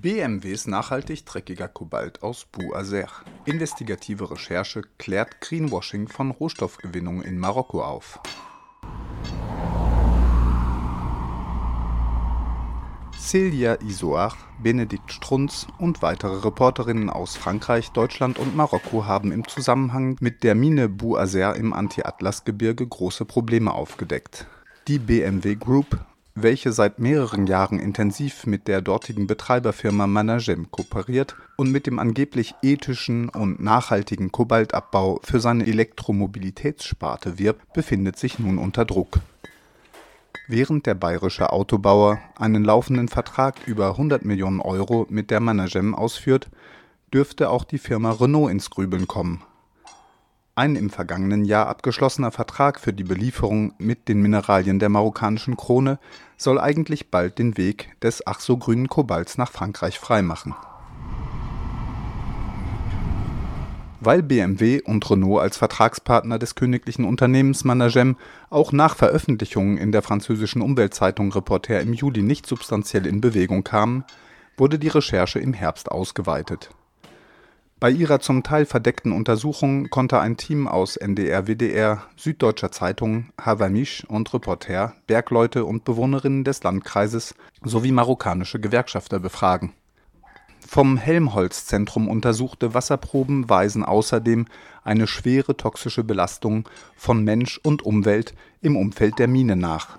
BMWs nachhaltig dreckiger Kobalt aus Bouazer. Investigative Recherche klärt Greenwashing von Rohstoffgewinnung in Marokko auf. Celia Isoar, Benedikt Strunz und weitere Reporterinnen aus Frankreich, Deutschland und Marokko haben im Zusammenhang mit der Mine Bouazer im Anti-Atlas-Gebirge große Probleme aufgedeckt. Die BMW Group, welche seit mehreren Jahren intensiv mit der dortigen Betreiberfirma Managem kooperiert und mit dem angeblich ethischen und nachhaltigen Kobaltabbau für seine Elektromobilitätssparte wirbt, befindet sich nun unter Druck Während der bayerische Autobauer einen laufenden Vertrag über 100 Millionen Euro mit der Managem ausführt, dürfte auch die Firma Renault ins Grübeln kommen. Ein im vergangenen Jahr abgeschlossener Vertrag für die Belieferung mit den Mineralien der marokkanischen Krone soll eigentlich bald den Weg des ach so grünen Kobalts nach Frankreich freimachen weil BMW und Renault als Vertragspartner des königlichen Unternehmens Managem auch nach Veröffentlichungen in der französischen Umweltzeitung Reporter im Juli nicht substanziell in Bewegung kamen, wurde die Recherche im Herbst ausgeweitet. Bei ihrer zum Teil verdeckten Untersuchung konnte ein Team aus NDR, WDR, Süddeutscher Zeitung, Havamisch und Reporter Bergleute und Bewohnerinnen des Landkreises sowie marokkanische Gewerkschafter befragen vom Helmholtz-Zentrum untersuchte Wasserproben weisen außerdem eine schwere toxische Belastung von Mensch und Umwelt im Umfeld der Mine nach.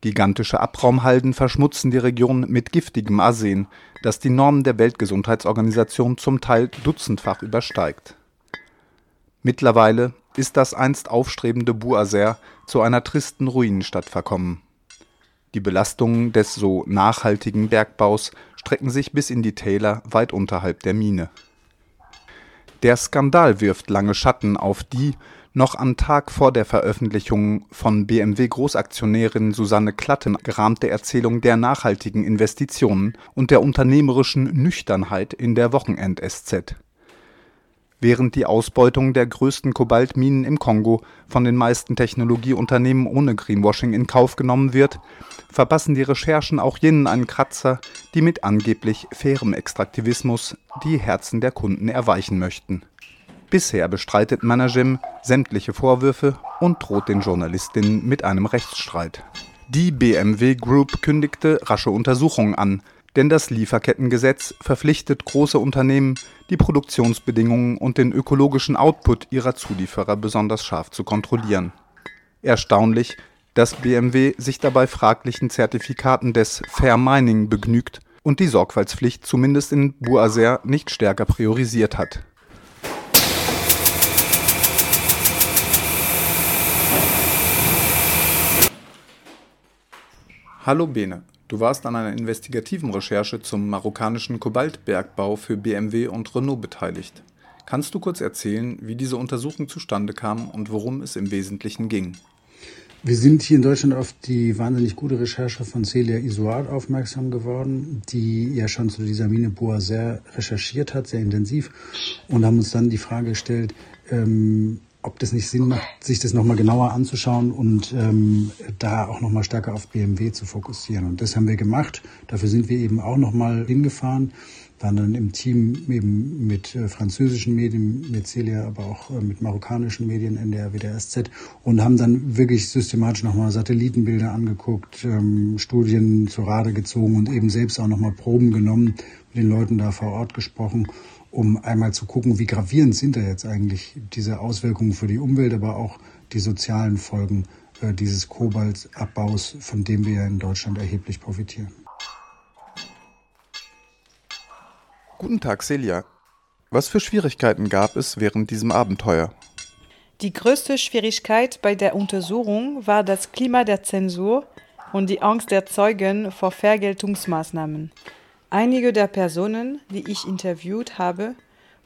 Gigantische Abraumhalden verschmutzen die Region mit giftigem Arsen, das die Normen der Weltgesundheitsorganisation zum Teil dutzendfach übersteigt. Mittlerweile ist das einst aufstrebende Buaser zu einer tristen Ruinenstadt verkommen die Belastungen des so nachhaltigen Bergbaus strecken sich bis in die Täler weit unterhalb der Mine. Der Skandal wirft lange Schatten auf die noch am Tag vor der Veröffentlichung von BMW-Großaktionärin Susanne Klatten gerahmte Erzählung der nachhaltigen Investitionen und der unternehmerischen Nüchternheit in der Wochenend-SZ Während die Ausbeutung der größten Kobaltminen im Kongo von den meisten Technologieunternehmen ohne Greenwashing in Kauf genommen wird, verpassen die Recherchen auch jenen einen Kratzer, die mit angeblich fairem Extraktivismus die Herzen der Kunden erweichen möchten. Bisher bestreitet Managem sämtliche Vorwürfe und droht den Journalistinnen mit einem Rechtsstreit. Die BMW Group kündigte rasche Untersuchungen an denn das Lieferkettengesetz verpflichtet große Unternehmen, die Produktionsbedingungen und den ökologischen Output ihrer Zulieferer besonders scharf zu kontrollieren. Erstaunlich, dass BMW sich dabei fraglichen Zertifikaten des Fair Mining begnügt und die Sorgfaltspflicht zumindest in Buaser nicht stärker priorisiert hat. Hallo Bene Du warst an einer investigativen Recherche zum marokkanischen Kobaltbergbau für BMW und Renault beteiligt. Kannst du kurz erzählen, wie diese Untersuchung zustande kam und worum es im Wesentlichen ging? Wir sind hier in Deutschland auf die wahnsinnig gute Recherche von Celia Isoard aufmerksam geworden, die ja schon zu dieser Mine Boa sehr recherchiert hat, sehr intensiv, und haben uns dann die Frage gestellt, ähm, ob das nicht Sinn macht, sich das nochmal genauer anzuschauen und ähm, da auch nochmal stärker auf BMW zu fokussieren. Und das haben wir gemacht. Dafür sind wir eben auch nochmal hingefahren, waren dann im Team eben mit äh, französischen Medien, mit Celia, aber auch äh, mit marokkanischen Medien, NDR, WDR, SZ und haben dann wirklich systematisch nochmal Satellitenbilder angeguckt, ähm, Studien zur Rade gezogen und eben selbst auch nochmal Proben genommen, mit den Leuten da vor Ort gesprochen um einmal zu gucken, wie gravierend sind da jetzt eigentlich diese Auswirkungen für die Umwelt, aber auch die sozialen Folgen äh, dieses Kobaltabbaus, von dem wir ja in Deutschland erheblich profitieren. Guten Tag, Celia. Was für Schwierigkeiten gab es während diesem Abenteuer? Die größte Schwierigkeit bei der Untersuchung war das Klima der Zensur und die Angst der Zeugen vor Vergeltungsmaßnahmen. Einige der Personen, die ich interviewt habe,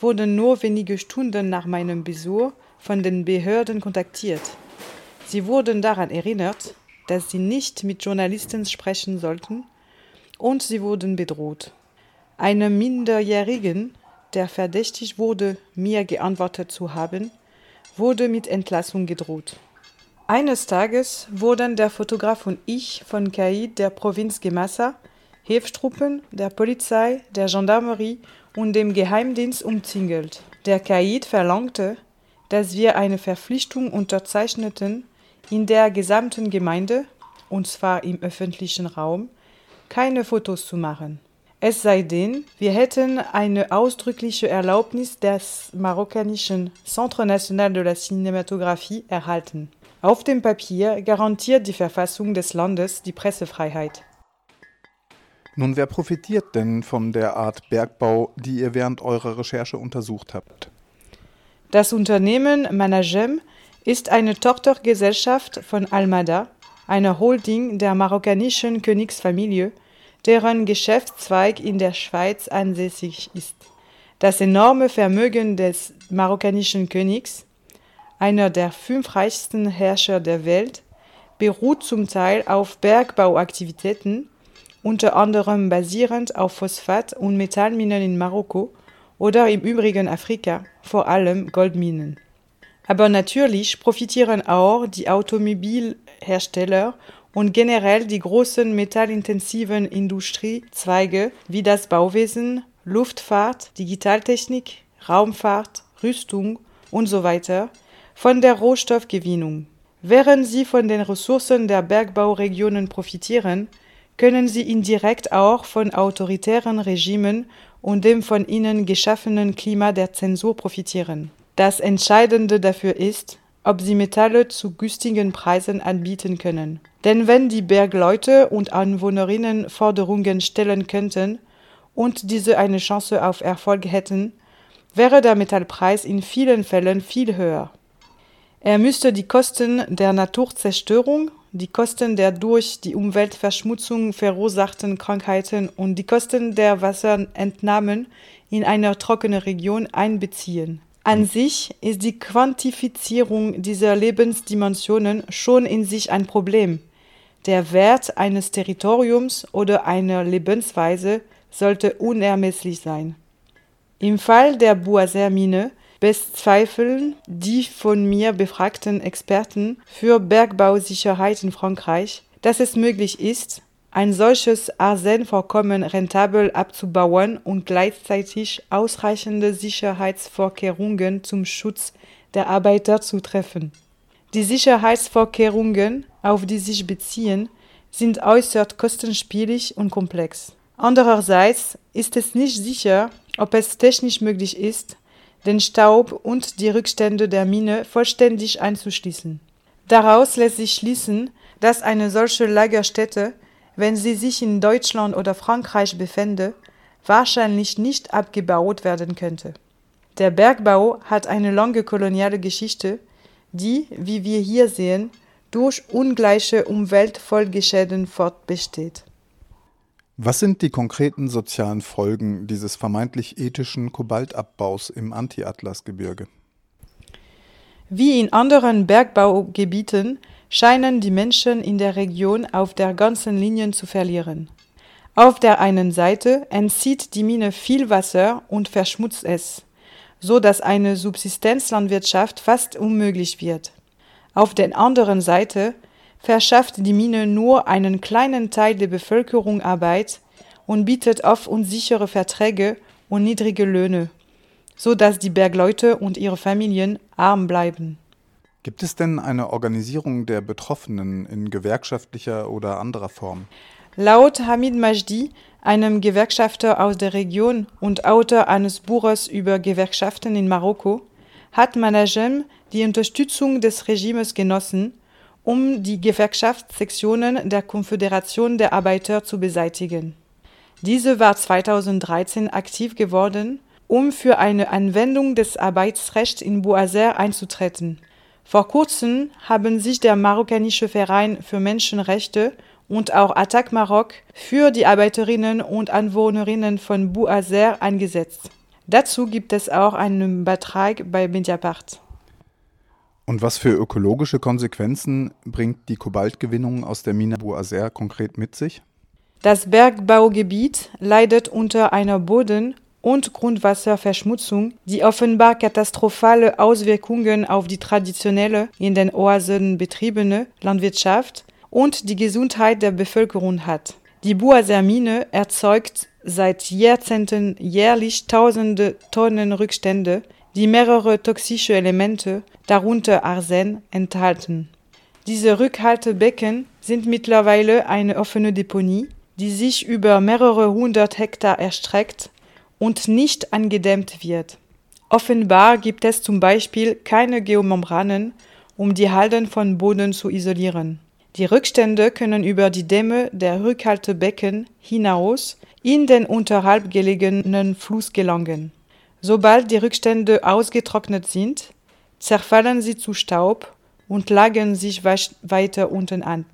wurden nur wenige Stunden nach meinem Besuch von den Behörden kontaktiert. Sie wurden daran erinnert, dass sie nicht mit Journalisten sprechen sollten, und sie wurden bedroht. Einem Minderjährigen, der verdächtig wurde, mir geantwortet zu haben, wurde mit Entlassung gedroht. Eines Tages wurden der Fotograf und ich von Kaid der Provinz Gemassa Hilfstruppen, der Polizei, der Gendarmerie und dem Geheimdienst umzingelt. Der Kaid verlangte, dass wir eine Verpflichtung unterzeichneten, in der gesamten Gemeinde, und zwar im öffentlichen Raum, keine Fotos zu machen. Es sei denn, wir hätten eine ausdrückliche Erlaubnis des marokkanischen Centre National de la Cinématographie erhalten. Auf dem Papier garantiert die Verfassung des Landes die Pressefreiheit. Nun, wer profitiert denn von der Art Bergbau, die ihr während eurer Recherche untersucht habt? Das Unternehmen Managem ist eine Tochtergesellschaft von Almada, einer Holding der marokkanischen Königsfamilie, deren Geschäftszweig in der Schweiz ansässig ist. Das enorme Vermögen des marokkanischen Königs, einer der fünf reichsten Herrscher der Welt, beruht zum Teil auf Bergbauaktivitäten, unter anderem basierend auf Phosphat- und Metallminen in Marokko oder im übrigen Afrika, vor allem Goldminen. Aber natürlich profitieren auch die Automobilhersteller und generell die großen metallintensiven Industriezweige wie das Bauwesen, Luftfahrt, Digitaltechnik, Raumfahrt, Rüstung und so weiter von der Rohstoffgewinnung. Während sie von den Ressourcen der Bergbauregionen profitieren, können sie indirekt auch von autoritären Regimen und dem von ihnen geschaffenen Klima der Zensur profitieren. Das Entscheidende dafür ist, ob sie Metalle zu günstigen Preisen anbieten können. Denn wenn die Bergleute und Anwohnerinnen Forderungen stellen könnten und diese eine Chance auf Erfolg hätten, wäre der Metallpreis in vielen Fällen viel höher. Er müsste die Kosten der Naturzerstörung die Kosten der durch die Umweltverschmutzung verursachten Krankheiten und die Kosten der Wasserentnahmen in einer trockenen Region einbeziehen. An sich ist die Quantifizierung dieser Lebensdimensionen schon in sich ein Problem. Der Wert eines Territoriums oder einer Lebensweise sollte unermesslich sein. Im Fall der Boiser-Mine bezweifeln die von mir befragten Experten für Bergbausicherheit in Frankreich, dass es möglich ist, ein solches Arsenvorkommen rentabel abzubauen und gleichzeitig ausreichende Sicherheitsvorkehrungen zum Schutz der Arbeiter zu treffen. Die Sicherheitsvorkehrungen, auf die sich beziehen, sind äußerst kostenspielig und komplex. Andererseits ist es nicht sicher, ob es technisch möglich ist, den Staub und die Rückstände der Mine vollständig einzuschließen. Daraus lässt sich schließen, dass eine solche Lagerstätte, wenn sie sich in Deutschland oder Frankreich befände, wahrscheinlich nicht abgebaut werden könnte. Der Bergbau hat eine lange koloniale Geschichte, die, wie wir hier sehen, durch ungleiche Umweltfolgeschäden fortbesteht. Was sind die konkreten sozialen Folgen dieses vermeintlich ethischen Kobaltabbaus im Anti-Atlas-Gebirge? Wie in anderen Bergbaugebieten scheinen die Menschen in der Region auf der ganzen Linie zu verlieren. Auf der einen Seite entzieht die Mine viel Wasser und verschmutzt es, so dass eine Subsistenzlandwirtschaft fast unmöglich wird. Auf der anderen Seite verschafft die Mine nur einen kleinen Teil der Bevölkerung Arbeit und bietet oft unsichere Verträge und niedrige Löhne, so dass die Bergleute und ihre Familien arm bleiben. Gibt es denn eine Organisierung der Betroffenen in gewerkschaftlicher oder anderer Form? Laut Hamid Majdi, einem Gewerkschafter aus der Region und Autor eines Buches über Gewerkschaften in Marokko, hat Managem die Unterstützung des Regimes genossen um die Gewerkschaftssektionen der Konföderation der Arbeiter zu beseitigen. Diese war 2013 aktiv geworden, um für eine Anwendung des Arbeitsrechts in Boazer einzutreten. Vor kurzem haben sich der marokkanische Verein für Menschenrechte und auch Attac Maroc für die Arbeiterinnen und Anwohnerinnen von Boazer eingesetzt. Dazu gibt es auch einen Beitrag bei Mediapart. Und was für ökologische Konsequenzen bringt die Kobaltgewinnung aus der Mine Boazer konkret mit sich? Das Bergbaugebiet leidet unter einer Boden- und Grundwasserverschmutzung, die offenbar katastrophale Auswirkungen auf die traditionelle, in den Oasen betriebene Landwirtschaft und die Gesundheit der Bevölkerung hat. Die Boaser Mine erzeugt seit Jahrzehnten jährlich tausende Tonnen Rückstände, die mehrere toxische Elemente, darunter Arsen, enthalten. Diese Rückhaltebecken sind mittlerweile eine offene Deponie, die sich über mehrere hundert Hektar erstreckt und nicht angedämmt wird. Offenbar gibt es zum Beispiel keine Geomembranen, um die Halden von Boden zu isolieren. Die Rückstände können über die Dämme der Rückhaltebecken hinaus in den unterhalb gelegenen Fluss gelangen. Sobald die Rückstände ausgetrocknet sind, zerfallen sie zu Staub und lagern sich weiter unten an.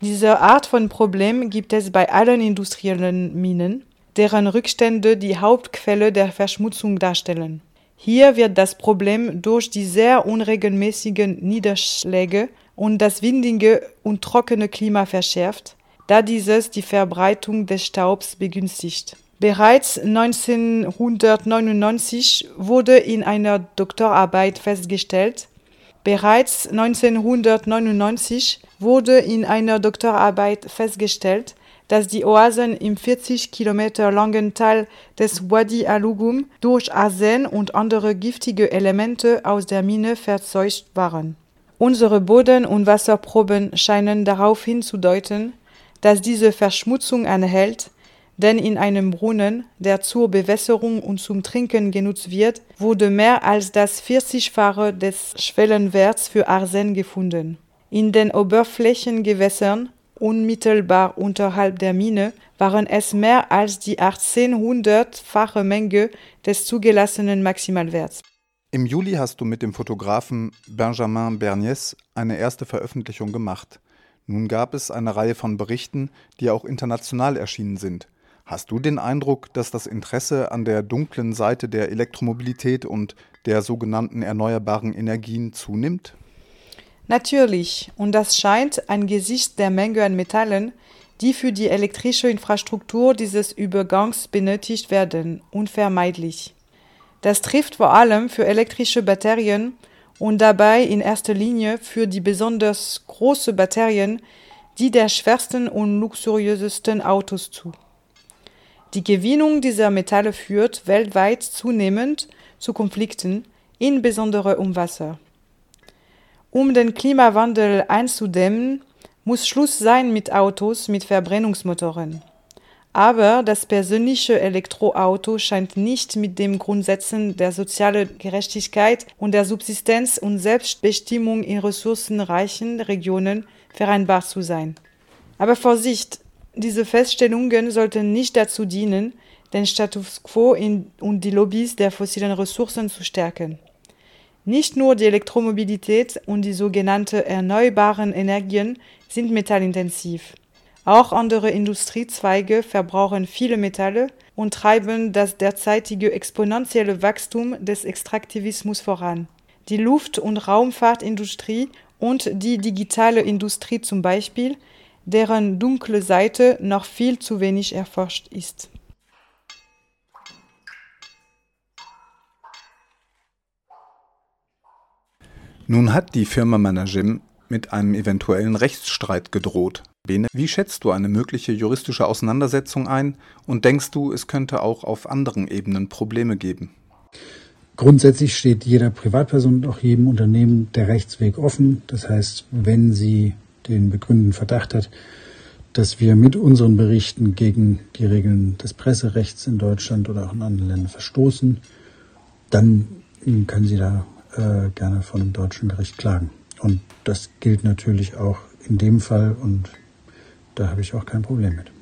Diese Art von Problem gibt es bei allen industriellen Minen, deren Rückstände die Hauptquelle der Verschmutzung darstellen. Hier wird das Problem durch die sehr unregelmäßigen Niederschläge und das windige und trockene Klima verschärft, da dieses die Verbreitung des Staubs begünstigt. Bereits 1999 wurde in einer Doktorarbeit festgestellt, bereits 1999 wurde in einer Doktorarbeit festgestellt, dass die Oasen im 40 Kilometer langen Teil des Wadi Alugum durch Arsen und andere giftige Elemente aus der Mine verzeugt waren. Unsere Boden- und Wasserproben scheinen darauf hinzudeuten, dass diese Verschmutzung anhält, denn in einem Brunnen, der zur Bewässerung und zum Trinken genutzt wird, wurde mehr als das 40-fache des Schwellenwerts für Arsen gefunden. In den Oberflächengewässern unmittelbar unterhalb der Mine waren es mehr als die 1800-fache Menge des zugelassenen Maximalwerts. Im Juli hast du mit dem Fotografen Benjamin Bernies eine erste Veröffentlichung gemacht. Nun gab es eine Reihe von Berichten, die auch international erschienen sind. Hast du den Eindruck, dass das Interesse an der dunklen Seite der Elektromobilität und der sogenannten erneuerbaren Energien zunimmt? Natürlich, und das scheint angesichts der Menge an Metallen, die für die elektrische Infrastruktur dieses Übergangs benötigt werden, unvermeidlich. Das trifft vor allem für elektrische Batterien und dabei in erster Linie für die besonders große Batterien, die der schwersten und luxuriösesten Autos zu. Die Gewinnung dieser Metalle führt weltweit zunehmend zu Konflikten, insbesondere um Wasser. Um den Klimawandel einzudämmen, muss Schluss sein mit Autos mit Verbrennungsmotoren. Aber das persönliche Elektroauto scheint nicht mit den Grundsätzen der sozialen Gerechtigkeit und der Subsistenz und Selbstbestimmung in ressourcenreichen Regionen vereinbar zu sein. Aber Vorsicht, diese Feststellungen sollten nicht dazu dienen, den Status quo und die Lobbys der fossilen Ressourcen zu stärken. Nicht nur die Elektromobilität und die sogenannten erneuerbaren Energien sind metallintensiv. Auch andere Industriezweige verbrauchen viele Metalle und treiben das derzeitige exponentielle Wachstum des Extraktivismus voran. Die Luft- und Raumfahrtindustrie und die digitale Industrie zum Beispiel, deren dunkle Seite noch viel zu wenig erforscht ist. Nun hat die Firma Managem mit einem eventuellen Rechtsstreit gedroht. Bene, wie schätzt du eine mögliche juristische Auseinandersetzung ein und denkst du, es könnte auch auf anderen Ebenen Probleme geben? Grundsätzlich steht jeder Privatperson und auch jedem Unternehmen der Rechtsweg offen. Das heißt, wenn sie den begründeten Verdacht hat, dass wir mit unseren Berichten gegen die Regeln des Presserechts in Deutschland oder auch in anderen Ländern verstoßen, dann können Sie da äh, gerne von einem deutschen Gericht klagen. Und das gilt natürlich auch in dem Fall und da habe ich auch kein Problem mit.